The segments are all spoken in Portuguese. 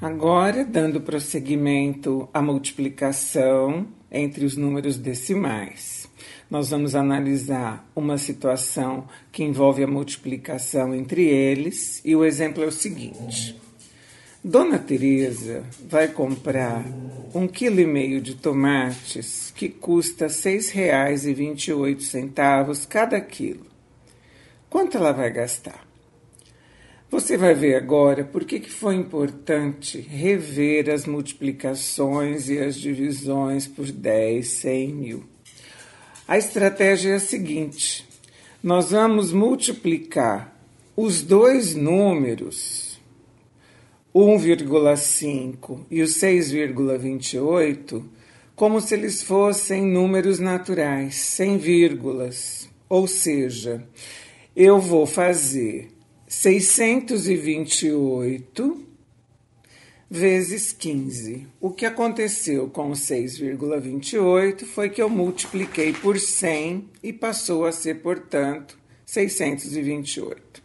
Agora, dando prosseguimento à multiplicação entre os números decimais, nós vamos analisar uma situação que envolve a multiplicação entre eles, e o exemplo é o seguinte. Dona Teresa vai comprar um quilo e meio de tomates que custa R$ 6,28 cada quilo. Quanto ela vai gastar? Você vai ver agora por que foi importante rever as multiplicações e as divisões por 10, 100 mil. A estratégia é a seguinte: nós vamos multiplicar os dois números, 1,5 e o 6,28, como se eles fossem números naturais, sem vírgulas. Ou seja, eu vou fazer 628 vezes 15. O que aconteceu com o 6,28 foi que eu multipliquei por 100 e passou a ser, portanto, 628.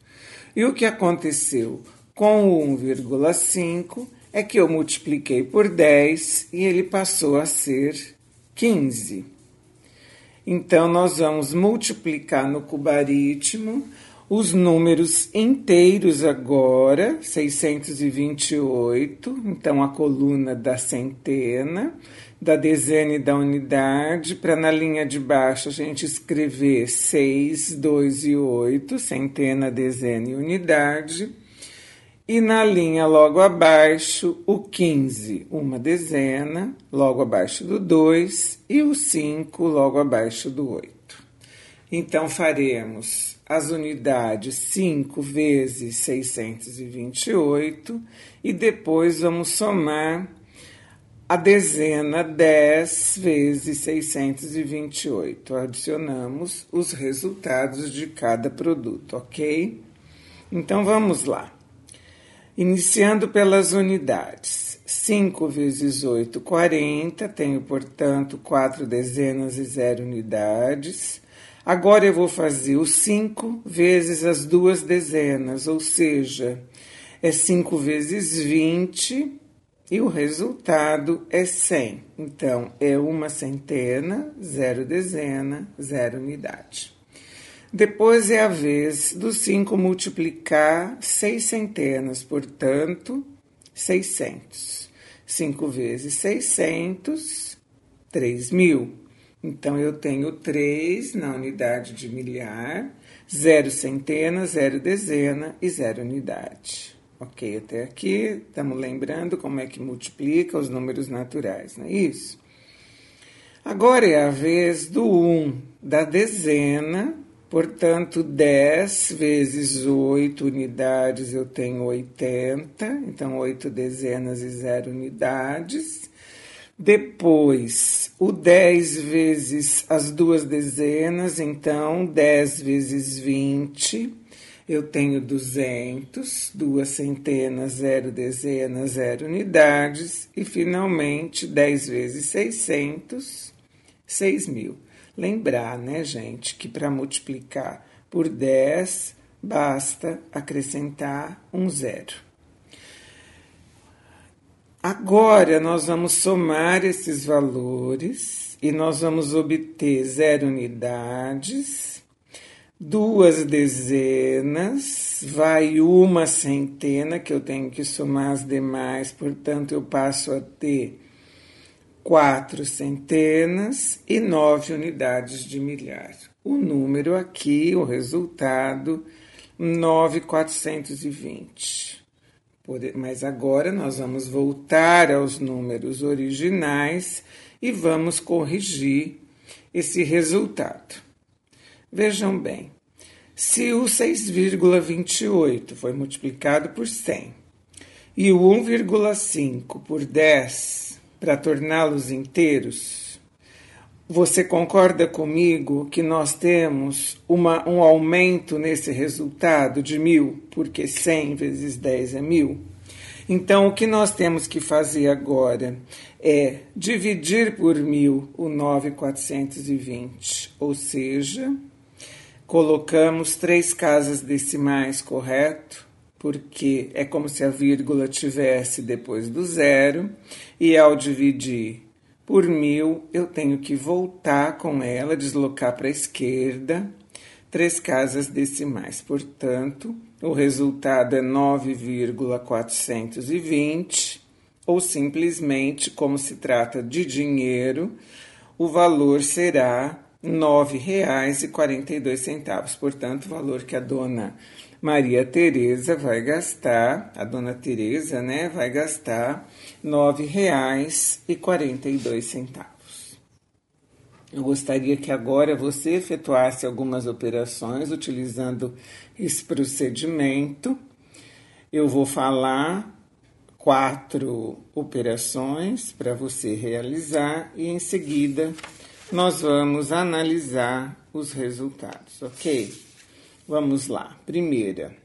E o que aconteceu com o 1,5 é que eu multipliquei por 10 e ele passou a ser 15. Então, nós vamos multiplicar no cubaritmo os números inteiros agora, 628, então a coluna da centena, da dezena e da unidade, para na linha de baixo a gente escrever 6, 2 e 8, centena, dezena e unidade. E na linha logo abaixo, o 15, uma dezena, logo abaixo do 2, e o 5, logo abaixo do 8. Então faremos as unidades 5 vezes 628 e depois vamos somar a dezena 10 vezes 628. Adicionamos os resultados de cada produto, ok? Então vamos lá. Iniciando pelas unidades. 5 vezes 8, 40. Tenho, portanto, 4 dezenas e 0 unidades. Agora eu vou fazer o 5 vezes as duas dezenas, ou seja, é 5 vezes 20 e o resultado é 100. Então, é uma centena, zero dezena, zero unidade. Depois é a vez do 5 multiplicar seis centenas, portanto, 600. 5 vezes 600, 3 mil. Então, eu tenho 3 na unidade de milhar, zero centena, zero dezena e zero unidade. Ok, até aqui, estamos lembrando como é que multiplica os números naturais, não é isso? Agora é a vez do 1 da dezena, portanto, 10 vezes 8 unidades eu tenho 80, então 8 dezenas e 0 unidades. Depois, o 10 vezes as duas dezenas, então 10 vezes 20, eu tenho 200, duas centenas, zero dezenas, zero unidades, e finalmente 10 vezes 600, 6 mil. Lembrar, né, gente, que para multiplicar por 10 basta acrescentar um zero. Agora nós vamos somar esses valores e nós vamos obter zero unidades, duas dezenas, vai uma centena, que eu tenho que somar as demais, portanto eu passo a ter quatro centenas e nove unidades de milhar. O número aqui, o resultado, 9,420. Mas agora nós vamos voltar aos números originais e vamos corrigir esse resultado. Vejam bem, se o 6,28 foi multiplicado por 100 e o 1,5 por 10 para torná-los inteiros, você concorda comigo que nós temos uma, um aumento nesse resultado de mil, porque 100 vezes 10 é mil? Então, o que nós temos que fazer agora é dividir por mil o 9,420, ou seja, colocamos três casas decimais, correto? porque é como se a vírgula tivesse depois do zero, e ao dividir por mil, eu tenho que voltar com ela, deslocar para a esquerda, três casas decimais. Portanto, o resultado é 9,420, ou simplesmente, como se trata de dinheiro, o valor será R$ 9,42. Portanto, o valor que a dona Maria Teresa vai gastar, a dona Teresa, né, vai gastar R$ 9,42. Eu gostaria que agora você efetuasse algumas operações utilizando esse procedimento. Eu vou falar quatro operações para você realizar e em seguida nós vamos analisar os resultados, ok? Vamos lá. Primeira,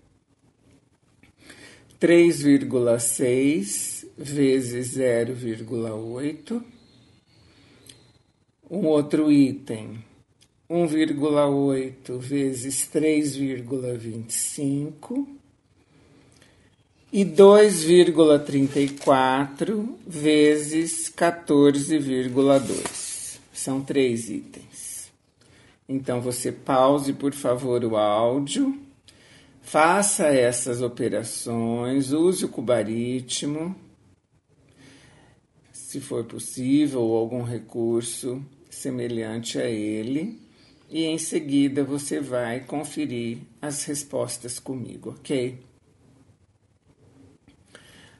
3,6 vezes 0,8. Um outro item, 1,8 vezes 3,25 e 2,34 vezes 14,2. São três itens. Então você pause, por favor, o áudio, faça essas operações, use o cubaritmo, se for possível, ou algum recurso semelhante a ele, e em seguida você vai conferir as respostas comigo, ok?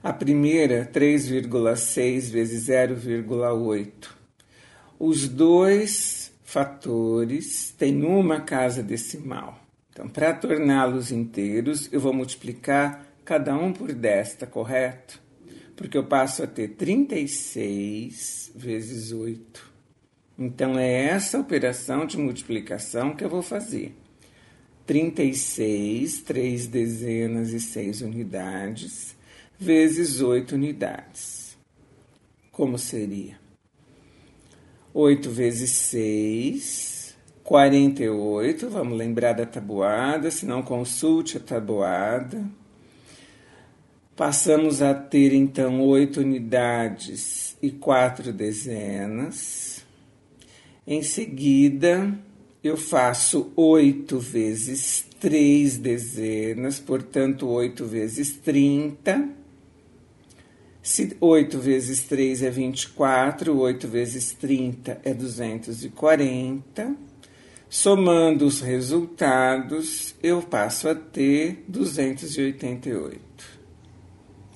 A primeira, 3,6 vezes 0,8 os dois fatores têm uma casa decimal. Então, para torná-los inteiros, eu vou multiplicar cada um por 10, tá correto? Porque eu passo a ter 36 vezes 8. Então, é essa operação de multiplicação que eu vou fazer. 36, 3 dezenas e 6 unidades, vezes 8 unidades. Como seria? 8 vezes 6, 48. Vamos lembrar da tabuada, se não consulte a tabuada. Passamos a ter então 8 unidades e 4 dezenas. Em seguida, eu faço 8 vezes 3 dezenas, portanto, 8 vezes 30 se 8 vezes 3 é 24, 8 vezes 30 é 240. Somando os resultados, eu passo a ter 288.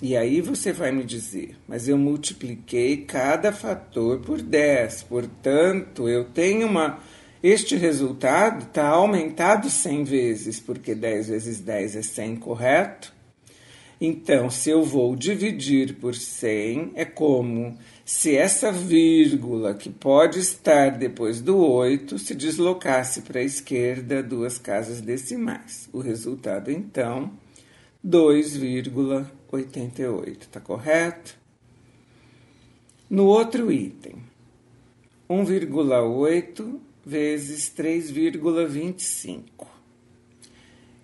E aí você vai me dizer, mas eu multipliquei cada fator por 10, portanto, eu tenho uma. Este resultado está aumentado 100 vezes, porque 10 vezes 10 é 100, correto? Então, se eu vou dividir por 100, é como se essa vírgula que pode estar depois do 8 se deslocasse para a esquerda duas casas decimais. O resultado, então, 2,88, tá correto? No outro item, 1,8 vezes 3,25.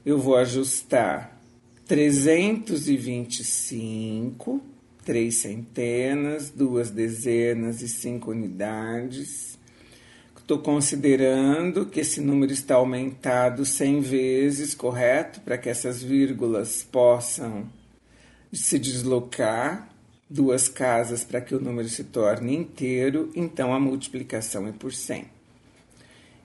Eu vou ajustar 325, três centenas, duas dezenas e cinco unidades. Estou considerando que esse número está aumentado 100 vezes, correto? Para que essas vírgulas possam se deslocar duas casas para que o número se torne inteiro, então a multiplicação é por 100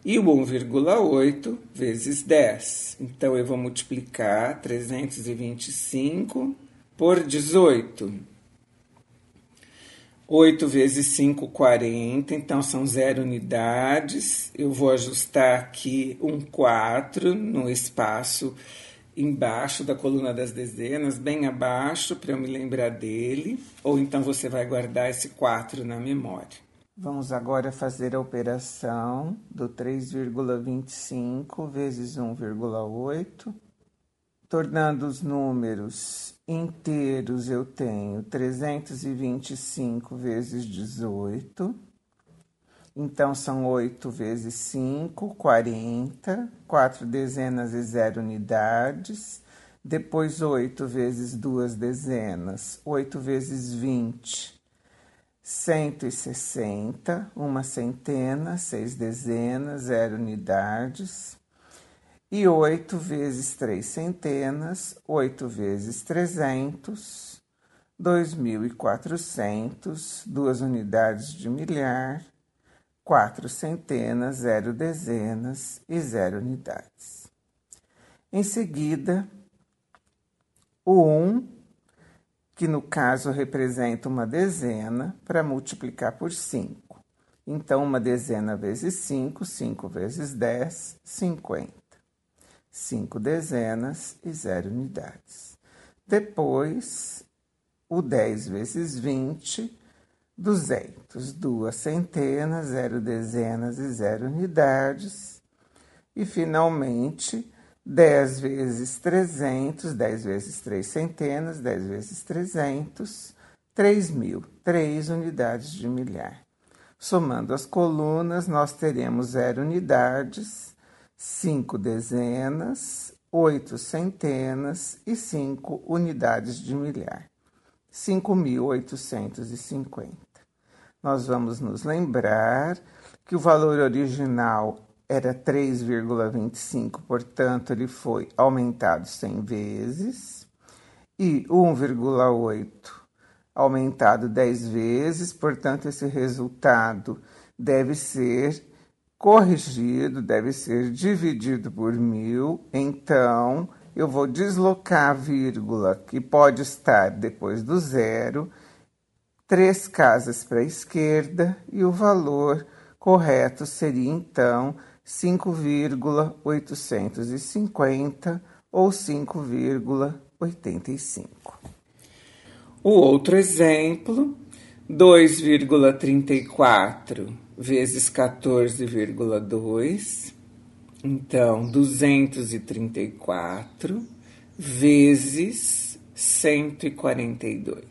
e o 1,8 vezes 10. Então, eu vou multiplicar 325 por 18. 8 vezes 5, 40, então são zero unidades. Eu vou ajustar aqui um 4 no espaço embaixo da coluna das dezenas, bem abaixo, para eu me lembrar dele. Ou então você vai guardar esse 4 na memória. Vamos agora fazer a operação do 3,25 vezes 1,8. Tornando os números inteiros, eu tenho 325 vezes 18. Então, são 8 vezes 5, 40. 4 dezenas e 0 unidades. Depois, 8 vezes duas dezenas, 8 vezes 20, 160, uma centena, seis dezenas, zero unidades. E 8 vezes três centenas, 8 vezes 300, 2.400, duas unidades de milhar, quatro centenas, zero dezenas e zero unidades. Em seguida, o 1, que no caso representa uma dezena, para multiplicar por 5. Então, uma dezena vezes 5, 5 vezes 10, 50. 5 dezenas e 0 unidades. Depois, o 10 vezes 20, 200. Duas centenas, 0 dezenas e 0 unidades. E, finalmente, 10 vezes 300, 10 vezes 3 centenas, 10 vezes 300, 3 mil, 3 unidades de milhar. Somando as colunas, nós teremos 0 unidades, 5 dezenas, 8 centenas e 5 unidades de milhar. 5.850. Nós vamos nos lembrar que o valor original era 3,25, portanto, ele foi aumentado 100 vezes, e 1,8 aumentado 10 vezes, portanto, esse resultado deve ser corrigido, deve ser dividido por mil, então eu vou deslocar a vírgula que pode estar depois do zero, três casas para a esquerda, e o valor correto seria então 5,850 ou 5,85. O outro exemplo, 2,34 vezes 14,2. Então, 234 vezes 142.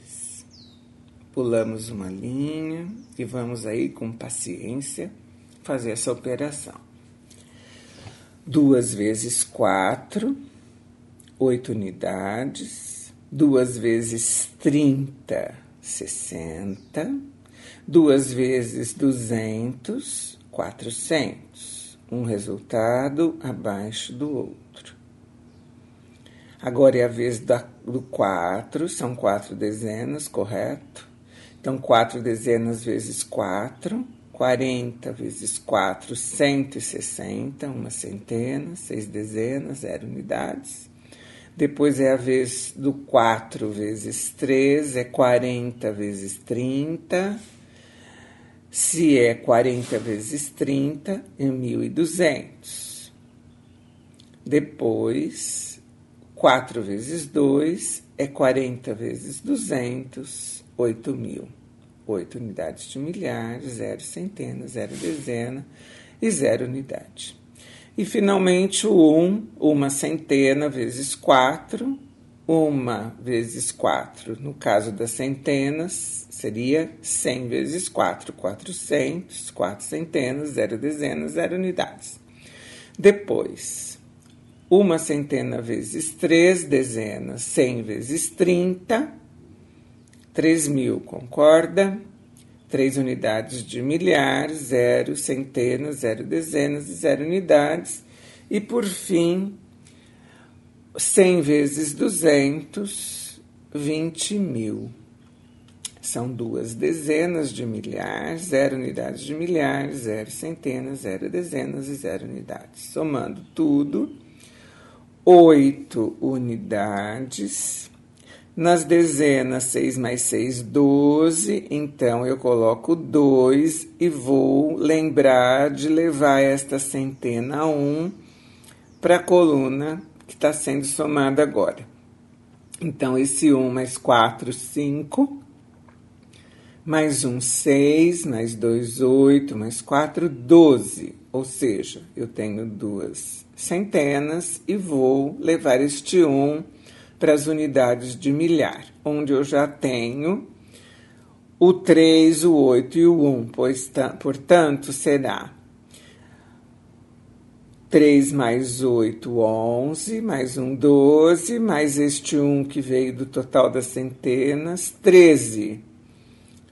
Pulamos uma linha e vamos aí com paciência fazer essa operação. 2 vezes 4, 8 unidades. 2 vezes 30, 60. 2 vezes 200, 400. Um resultado abaixo do outro. Agora é a vez da, do 4, são 4 dezenas, correto? Então, 4 dezenas vezes 4 40 vezes 4, 160, uma centena, seis dezenas, zero unidades. Depois é a vez do 4 vezes 3, é 40 vezes 30. Se é 40 vezes 30, é 1.200. Depois, 4 vezes 2 é 40 vezes 200, 8.000. 8 unidades de milhar, zero centena, zero dezena e zero unidade. E finalmente o 1, uma centena vezes 4, uma vezes 4, no caso das centenas, seria 100 vezes 4, 400, 4 centenas, zero dezenas, zero unidades. Depois, uma centena vezes 3 dezenas, 100 vezes 30, 3 mil, concorda? 3 unidades de milhar, zero centenas, zero dezenas e zero unidades. E por fim, 100 vezes 200, 20 mil. São duas dezenas de milhar, zero unidades de milhar, zero centenas, zero dezenas e zero unidades. Somando tudo, oito unidades nas dezenas 6 mais 6, 12. Então eu coloco 2 e vou lembrar de levar esta centena 1 para a coluna que está sendo somada agora. Então, esse 1 mais 4, 5. Mais 1, 6. Mais 2, 8. Mais 4, 12. Ou seja, eu tenho duas centenas e vou levar este 1 para as unidades de milhar, onde eu já tenho o 3, o 8 e o 1, pois, portanto, será 3 mais 8, 11, mais um 12, mais este 1 que veio do total das centenas, 13.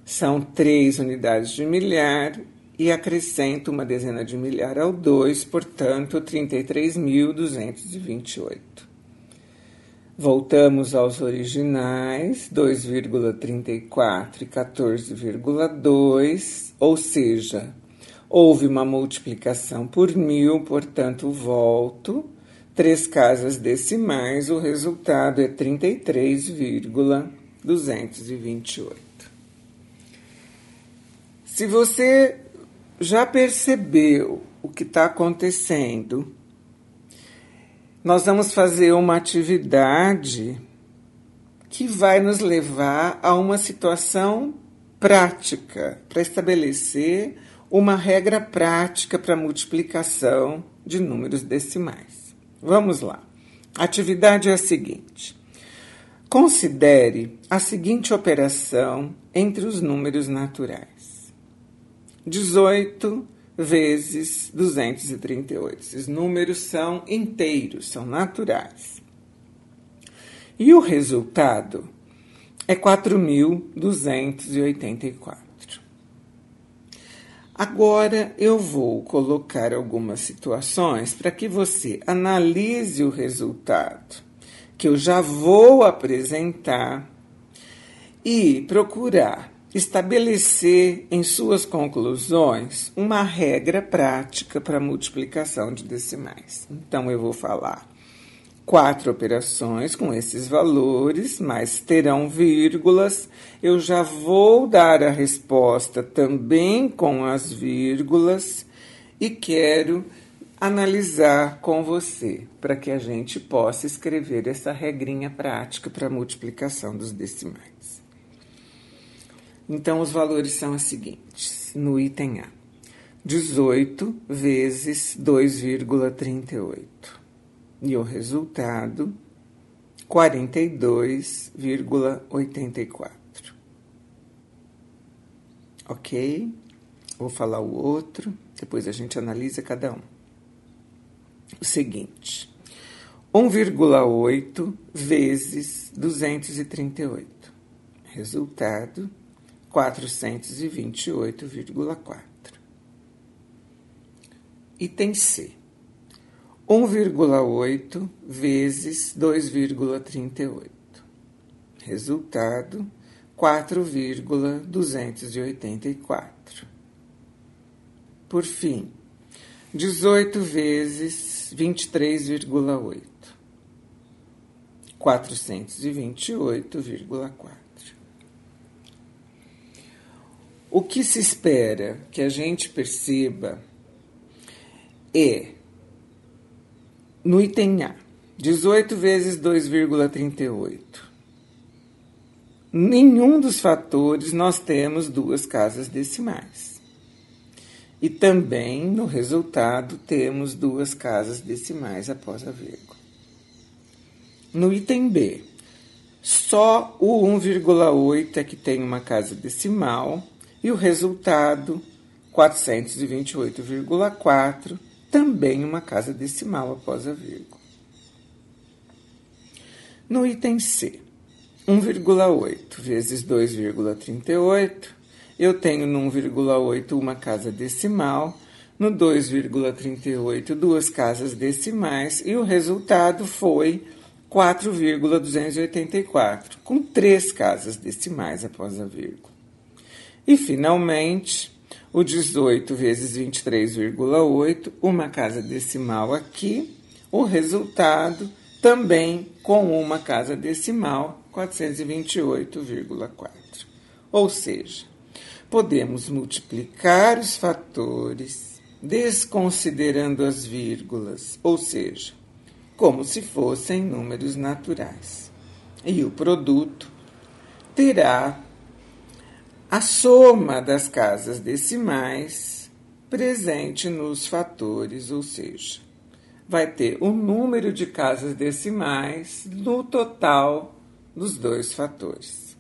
São 3 unidades de milhar e acrescento uma dezena de milhar ao 2, portanto, 33.228. Voltamos aos originais, 2,34 e 14,2, ou seja, houve uma multiplicação por mil, portanto, volto. Três casas decimais, o resultado é 33,228. Se você já percebeu o que está acontecendo, nós vamos fazer uma atividade que vai nos levar a uma situação prática para estabelecer uma regra prática para multiplicação de números decimais. Vamos lá. A atividade é a seguinte: considere a seguinte operação entre os números naturais: 18 vezes 238. Esses números são inteiros, são naturais. E o resultado é 4.284. Agora eu vou colocar algumas situações para que você analise o resultado que eu já vou apresentar e procurar estabelecer em suas conclusões uma regra prática para multiplicação de decimais. Então, eu vou falar quatro operações com esses valores, mas terão vírgulas. Eu já vou dar a resposta também com as vírgulas e quero analisar com você para que a gente possa escrever essa regrinha prática para multiplicação dos decimais. Então, os valores são os seguintes: no item A, 18 vezes 2,38. E o resultado, 42,84. Ok? Vou falar o outro, depois a gente analisa cada um. O seguinte: 1,8 vezes 238. Resultado, 428,4. Item C. 1,8 vezes 2,38. Resultado: 4,284. Por fim, 18 vezes 23,8. 428,4. O que se espera que a gente perceba é no item A, 18 vezes 2,38. Nenhum dos fatores nós temos duas casas decimais. E também no resultado temos duas casas decimais após a vírgula. No item B, só o 1,8 é que tem uma casa decimal e o resultado, 428,4, também uma casa decimal após a vírgula. No item C, 1,8 vezes 2,38, eu tenho no 1,8 uma casa decimal, no 2,38 duas casas decimais e o resultado foi 4,284, com três casas decimais após a vírgula. E, finalmente, o 18 vezes 23,8, uma casa decimal aqui, o resultado também com uma casa decimal, 428,4. Ou seja, podemos multiplicar os fatores desconsiderando as vírgulas, ou seja, como se fossem números naturais. E o produto terá a soma das casas decimais presente nos fatores, ou seja, vai ter o número de casas decimais no total dos dois fatores.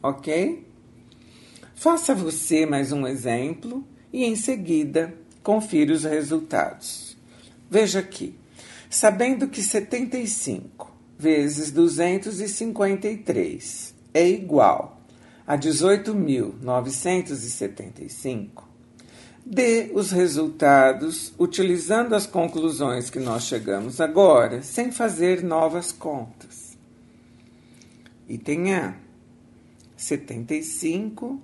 Ok? Faça você mais um exemplo e em seguida confira os resultados. Veja aqui. Sabendo que 75 vezes 253 é igual a 18.975, dê os resultados utilizando as conclusões que nós chegamos agora, sem fazer novas contas. Item A: 75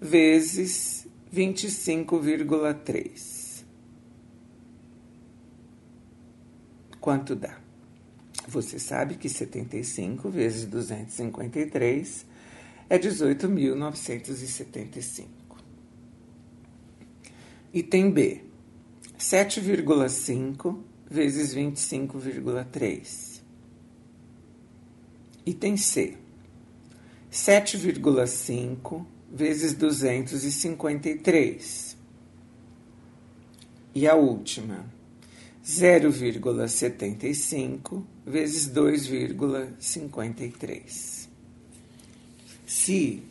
vezes 25,3. Quanto dá? Você sabe que 75 vezes 253 é 18.975. Item B: 7,5 vezes 25,3. Item C: 7,5 vezes 253. E a última: 0,75 vezes 2,53. Se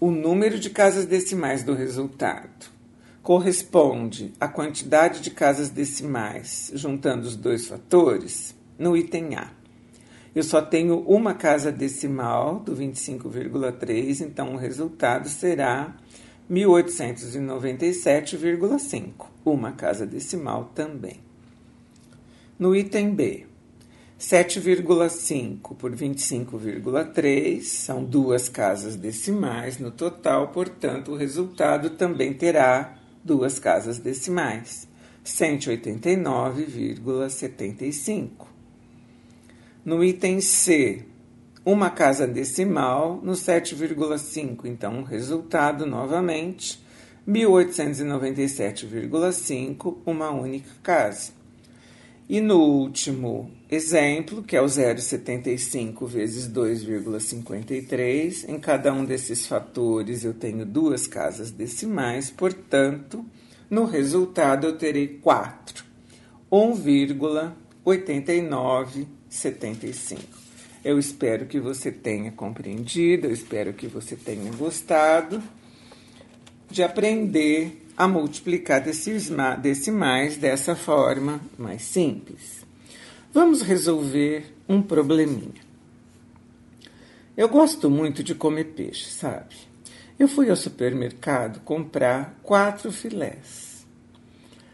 o número de casas decimais do resultado corresponde à quantidade de casas decimais juntando os dois fatores, no item A. Eu só tenho uma casa decimal do 25,3, então o resultado será 1897,5, uma casa decimal também. No item B, 7,5 por 25,3 são duas casas decimais no total, portanto, o resultado também terá duas casas decimais, 189,75. No item C, uma casa decimal no 7,5, então o resultado novamente 1897,5, uma única casa. E no último exemplo, que é o 0,75 vezes 2,53, em cada um desses fatores eu tenho duas casas decimais, portanto, no resultado eu terei 4, 1,8975. Eu espero que você tenha compreendido, eu espero que você tenha gostado de aprender a multiplicar decimais dessa forma mais simples. Vamos resolver um probleminha. Eu gosto muito de comer peixe, sabe? Eu fui ao supermercado comprar quatro filés.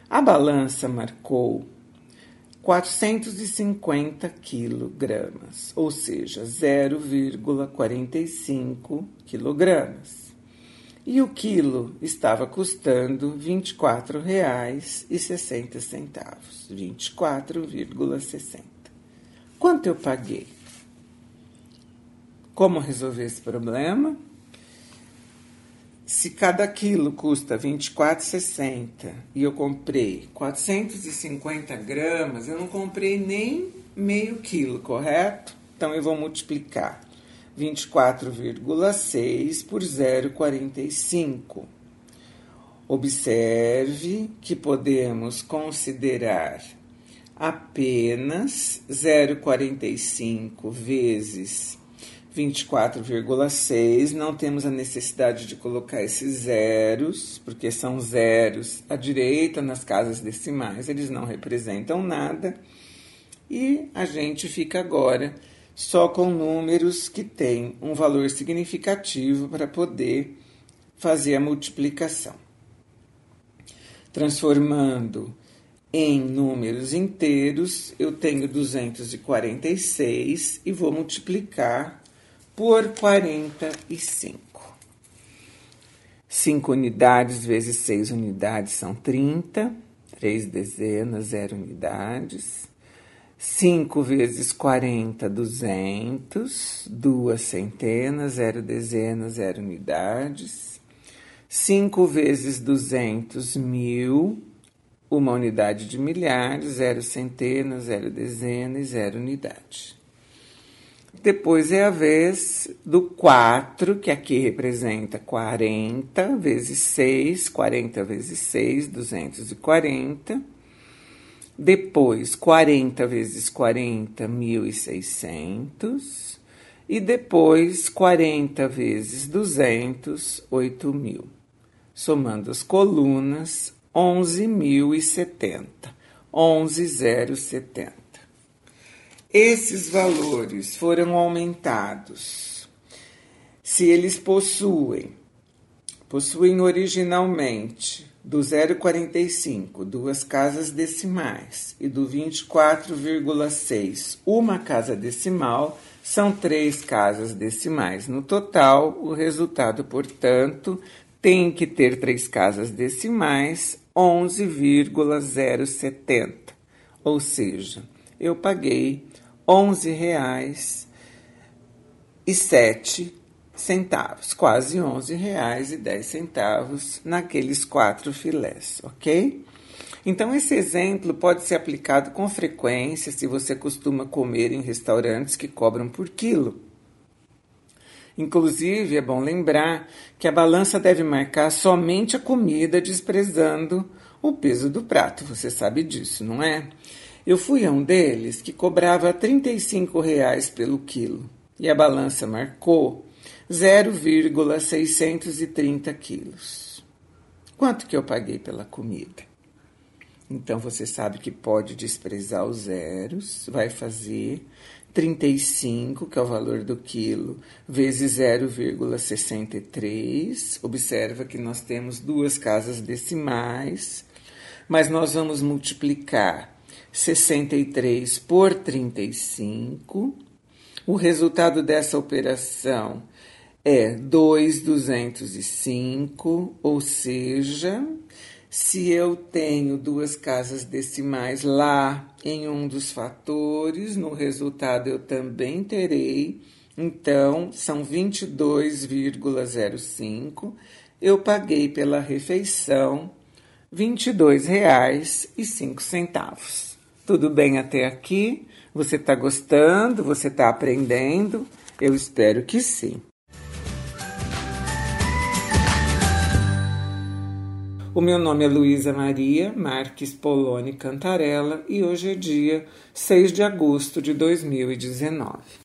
A balança marcou 450 quilogramas, ou seja, 0,45 quilogramas e o quilo estava custando R$ 24,60. 24,60. Quanto eu paguei? Como resolver esse problema? Se cada quilo custa R$ 24,60 e eu comprei 450 gramas, eu não comprei nem meio quilo, correto? Então eu vou multiplicar 24,6 por 0,45. Observe que podemos considerar apenas 0,45 vezes 24,6. Não temos a necessidade de colocar esses zeros, porque são zeros à direita nas casas decimais, eles não representam nada. E a gente fica agora só com números que têm um valor significativo para poder fazer a multiplicação. Transformando em números inteiros, eu tenho 246 e vou multiplicar por 45. 5 unidades vezes 6 unidades são 30, 3 dezenas, 0 unidades. 5 vezes 40, 200, duas centenas, zero dezenas, zero unidades. 5 vezes 200, mil, uma unidade de milhares, zero centenas, zero dezenas e zero unidade. Depois é a vez do 4, que aqui representa 40 vezes 6, 40 vezes 6, 240 depois 40 vezes 40, 1.600, e depois 40 vezes 200, 8.000. Somando as colunas, 11.070. 11,070. Esses valores foram aumentados se eles possuem possuem originalmente do 0,45 duas casas decimais e do 24,6 uma casa decimal, são três casas decimais. No total, o resultado, portanto, tem que ter três casas decimais, 11,070. Ou seja, eu paguei R$ 11,07 centavos, quase onze reais e dez centavos naqueles quatro filés, ok? Então esse exemplo pode ser aplicado com frequência se você costuma comer em restaurantes que cobram por quilo. Inclusive, é bom lembrar que a balança deve marcar somente a comida, desprezando o peso do prato. Você sabe disso, não é? Eu fui a um deles que cobrava 35 reais pelo quilo e a balança marcou 0,630 quilos. Quanto que eu paguei pela comida? Então você sabe que pode desprezar os zeros, vai fazer 35, que é o valor do quilo, vezes 0,63. Observa que nós temos duas casas decimais, mas nós vamos multiplicar 63 por 35. O resultado dessa operação é 2,205, ou seja, se eu tenho duas casas decimais lá em um dos fatores, no resultado eu também terei, então são 22,05. Eu paguei pela refeição R$ 22,05. Tudo bem até aqui? Você está gostando? Você está aprendendo? Eu espero que sim. O meu nome é Luísa Maria Marques Poloni Cantarella e hoje é dia 6 de agosto de 2019.